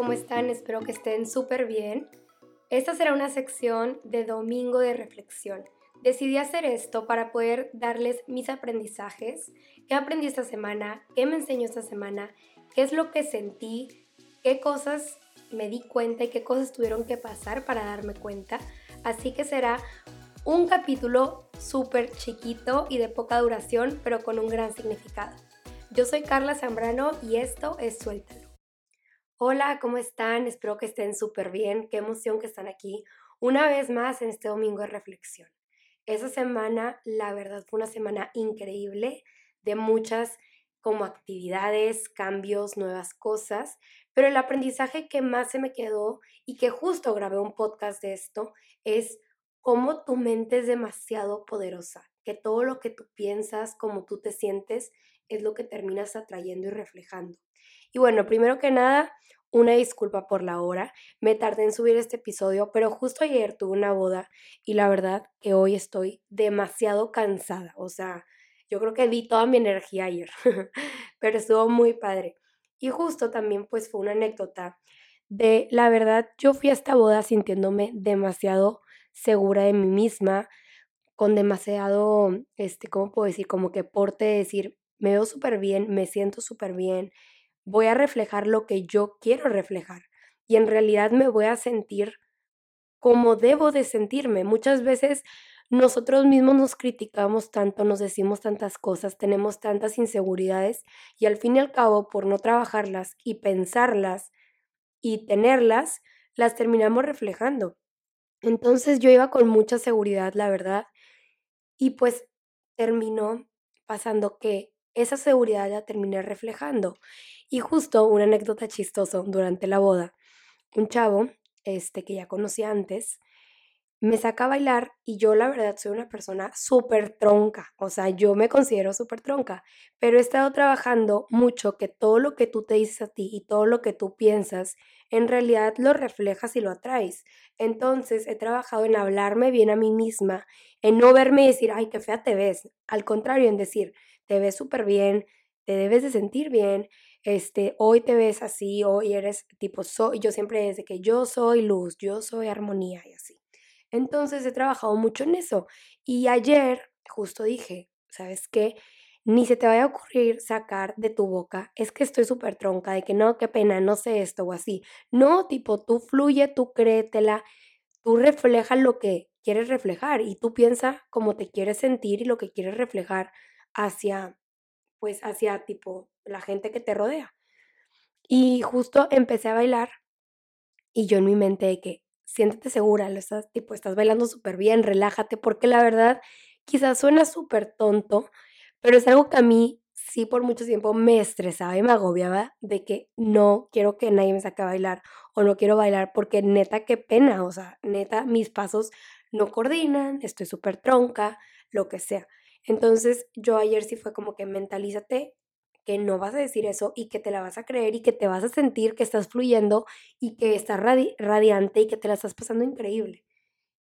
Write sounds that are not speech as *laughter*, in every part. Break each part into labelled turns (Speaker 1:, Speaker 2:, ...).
Speaker 1: ¿cómo están? Espero que estén súper bien. Esta será una sección de domingo de reflexión. Decidí hacer esto para poder darles mis aprendizajes, qué aprendí esta semana, qué me enseñó esta semana, qué es lo que sentí, qué cosas me di cuenta y qué cosas tuvieron que pasar para darme cuenta. Así que será un capítulo súper chiquito y de poca duración, pero con un gran significado. Yo soy Carla Zambrano y esto es Suéltalo. Hola, ¿cómo están? Espero que estén súper bien. Qué emoción que están aquí una vez más en este domingo de reflexión. Esa semana, la verdad, fue una semana increíble de muchas como actividades, cambios, nuevas cosas, pero el aprendizaje que más se me quedó y que justo grabé un podcast de esto es cómo tu mente es demasiado poderosa, todo lo que tú piensas, como tú te sientes, es lo que terminas atrayendo y reflejando. Y bueno, primero que nada, una disculpa por la hora. Me tardé en subir este episodio, pero justo ayer tuve una boda y la verdad que hoy estoy demasiado cansada. O sea, yo creo que di toda mi energía ayer, *laughs* pero estuvo muy padre. Y justo también pues fue una anécdota de, la verdad, yo fui a esta boda sintiéndome demasiado segura de mí misma, con demasiado, este, ¿cómo puedo decir? Como que porte de decir, me veo súper bien, me siento súper bien, voy a reflejar lo que yo quiero reflejar y en realidad me voy a sentir como debo de sentirme. Muchas veces nosotros mismos nos criticamos tanto, nos decimos tantas cosas, tenemos tantas inseguridades y al fin y al cabo por no trabajarlas y pensarlas y tenerlas, las terminamos reflejando. Entonces yo iba con mucha seguridad, la verdad, y pues terminó pasando que esa seguridad la terminé reflejando. Y justo una anécdota chistosa durante la boda, un chavo, este que ya conocía antes, me saca a bailar y yo la verdad soy una persona súper tronca, o sea, yo me considero súper tronca, pero he estado trabajando mucho que todo lo que tú te dices a ti y todo lo que tú piensas, en realidad lo reflejas y lo atraes. Entonces he trabajado en hablarme bien a mí misma, en no verme y decir, ay, qué fea te ves, al contrario, en decir, te ves súper bien, te debes de sentir bien, este, hoy te ves así, hoy eres tipo, soy, yo siempre desde que yo soy luz, yo soy armonía y así. Entonces he trabajado mucho en eso. Y ayer justo dije, ¿sabes qué? Ni se te vaya a ocurrir sacar de tu boca, es que estoy súper tronca, de que no, qué pena, no sé esto o así. No, tipo, tú fluye, tú créetela, tú refleja lo que quieres reflejar y tú piensa cómo te quieres sentir y lo que quieres reflejar hacia, pues, hacia tipo la gente que te rodea. Y justo empecé a bailar y yo en mi mente de que siéntete segura, lo estás, tipo, estás bailando súper bien, relájate, porque la verdad quizás suena súper tonto, pero es algo que a mí sí por mucho tiempo me estresaba y me agobiaba de que no quiero que nadie me saque a bailar o no quiero bailar porque neta qué pena, o sea, neta mis pasos no coordinan, estoy súper tronca, lo que sea. Entonces yo ayer sí fue como que mentalízate no vas a decir eso y que te la vas a creer y que te vas a sentir que estás fluyendo y que estás radiante y que te la estás pasando increíble.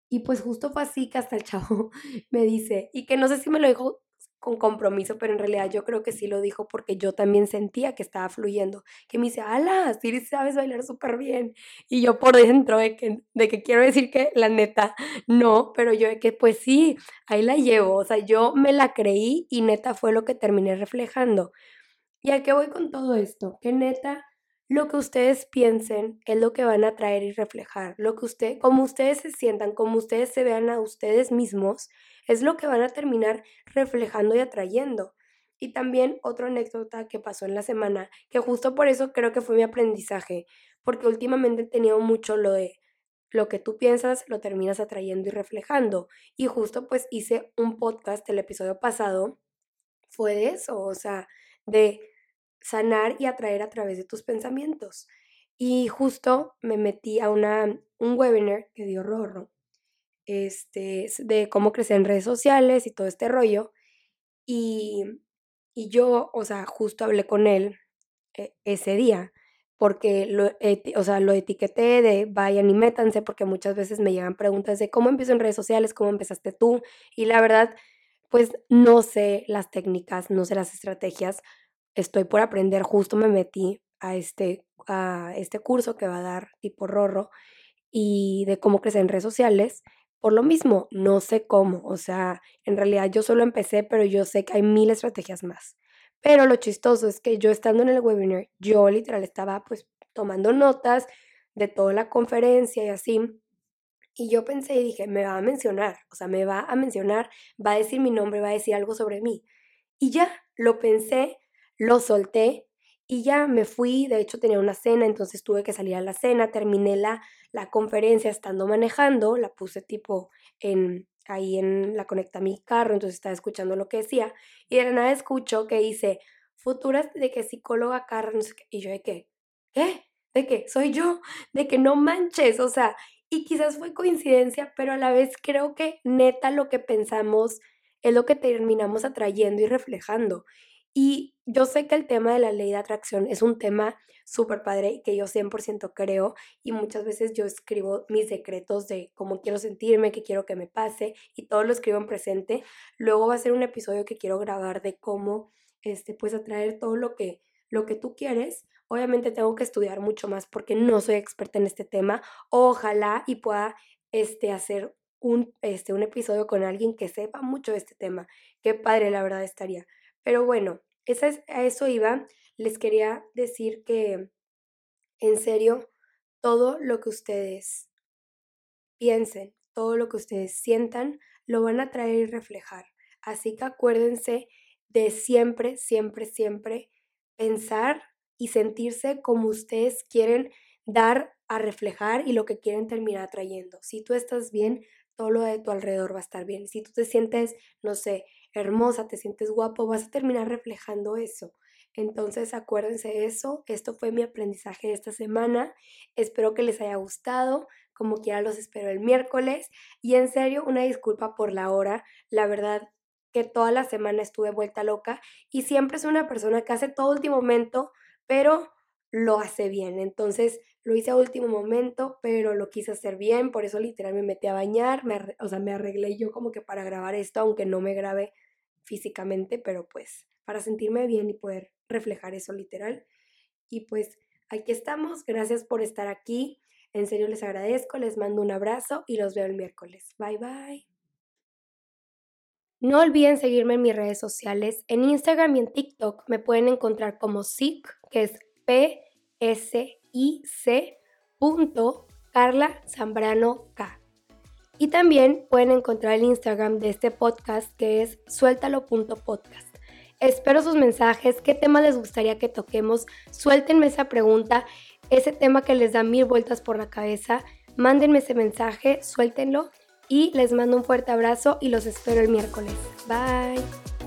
Speaker 1: Y pues justo fue así que hasta el chavo *laughs* me dice, y que no sé si me lo dijo con compromiso, pero en realidad yo creo que sí lo dijo porque yo también sentía que estaba fluyendo, que me dice, ala, sí sabes bailar súper bien. Y yo por dentro de que, de que quiero decir que la neta, no, pero yo de que pues sí, ahí la llevo, o sea, yo me la creí y neta fue lo que terminé reflejando. ¿Y a qué voy con todo esto? Que neta, lo que ustedes piensen es lo que van a traer y reflejar. Lo que usted, como ustedes se sientan, como ustedes se vean a ustedes mismos, es lo que van a terminar reflejando y atrayendo. Y también otra anécdota que pasó en la semana, que justo por eso creo que fue mi aprendizaje, porque últimamente he tenido mucho lo de lo que tú piensas lo terminas atrayendo y reflejando. Y justo pues hice un podcast el episodio pasado, fue de eso, o sea, de sanar y atraer a través de tus pensamientos. Y justo me metí a una, un webinar que dio Rorro, este, de cómo crecer en redes sociales y todo este rollo. Y, y yo, o sea, justo hablé con él eh, ese día, porque lo, o sea, lo etiqueté de vayan y métanse, porque muchas veces me llegan preguntas de cómo empiezo en redes sociales, cómo empezaste tú. Y la verdad, pues no sé las técnicas, no sé las estrategias, estoy por aprender, justo me metí a este, a este curso que va a dar tipo Rorro y de cómo crecer en redes sociales. Por lo mismo, no sé cómo, o sea, en realidad yo solo empecé, pero yo sé que hay mil estrategias más. Pero lo chistoso es que yo estando en el webinar, yo literal estaba pues tomando notas de toda la conferencia y así. Y yo pensé y dije, me va a mencionar, o sea, me va a mencionar, va a decir mi nombre, va a decir algo sobre mí. Y ya, lo pensé, lo solté y ya me fui, de hecho tenía una cena, entonces tuve que salir a la cena, terminé la, la conferencia estando manejando, la puse tipo en, ahí en la conecta a mi carro, entonces estaba escuchando lo que decía y de nada escucho que dice, futuras de que psicóloga qué, y yo de qué, ¿qué? ¿De qué? Soy yo, de que no manches, o sea, y quizás fue coincidencia, pero a la vez creo que neta lo que pensamos es lo que terminamos atrayendo y reflejando. Y yo sé que el tema de la ley de atracción es un tema súper padre que yo 100% creo y muchas veces yo escribo mis decretos de cómo quiero sentirme, qué quiero que me pase y todo lo escribo en presente. Luego va a ser un episodio que quiero grabar de cómo este pues atraer todo lo que lo que tú quieres. Obviamente tengo que estudiar mucho más porque no soy experta en este tema. Ojalá y pueda este hacer un este un episodio con alguien que sepa mucho de este tema. Qué padre la verdad estaría. Pero bueno, esa es, a eso iba. Les quería decir que, en serio, todo lo que ustedes piensen, todo lo que ustedes sientan, lo van a traer y reflejar. Así que acuérdense de siempre, siempre, siempre pensar y sentirse como ustedes quieren dar a reflejar y lo que quieren terminar trayendo. Si tú estás bien, todo lo de tu alrededor va a estar bien. Si tú te sientes, no sé, hermosa, te sientes guapo, vas a terminar reflejando eso. Entonces acuérdense eso, esto fue mi aprendizaje de esta semana, espero que les haya gustado, como quiera los espero el miércoles y en serio una disculpa por la hora, la verdad que toda la semana estuve vuelta loca y siempre es una persona que hace todo último momento, pero lo hace bien, entonces lo hice a último momento, pero lo quise hacer bien, por eso literal me metí a bañar, me, o sea, me arreglé yo como que para grabar esto, aunque no me grabe físicamente, pero pues para sentirme bien y poder reflejar eso literal. Y pues aquí estamos, gracias por estar aquí, en serio les agradezco, les mando un abrazo y los veo el miércoles. Bye bye. No olviden seguirme en mis redes sociales. En Instagram y en TikTok me pueden encontrar como SIC, que es P S K. Y también pueden encontrar el Instagram de este podcast que es suéltalo.podcast. Espero sus mensajes, qué tema les gustaría que toquemos, suéltenme esa pregunta, ese tema que les da mil vueltas por la cabeza, mándenme ese mensaje, suéltenlo y les mando un fuerte abrazo y los espero el miércoles. Bye.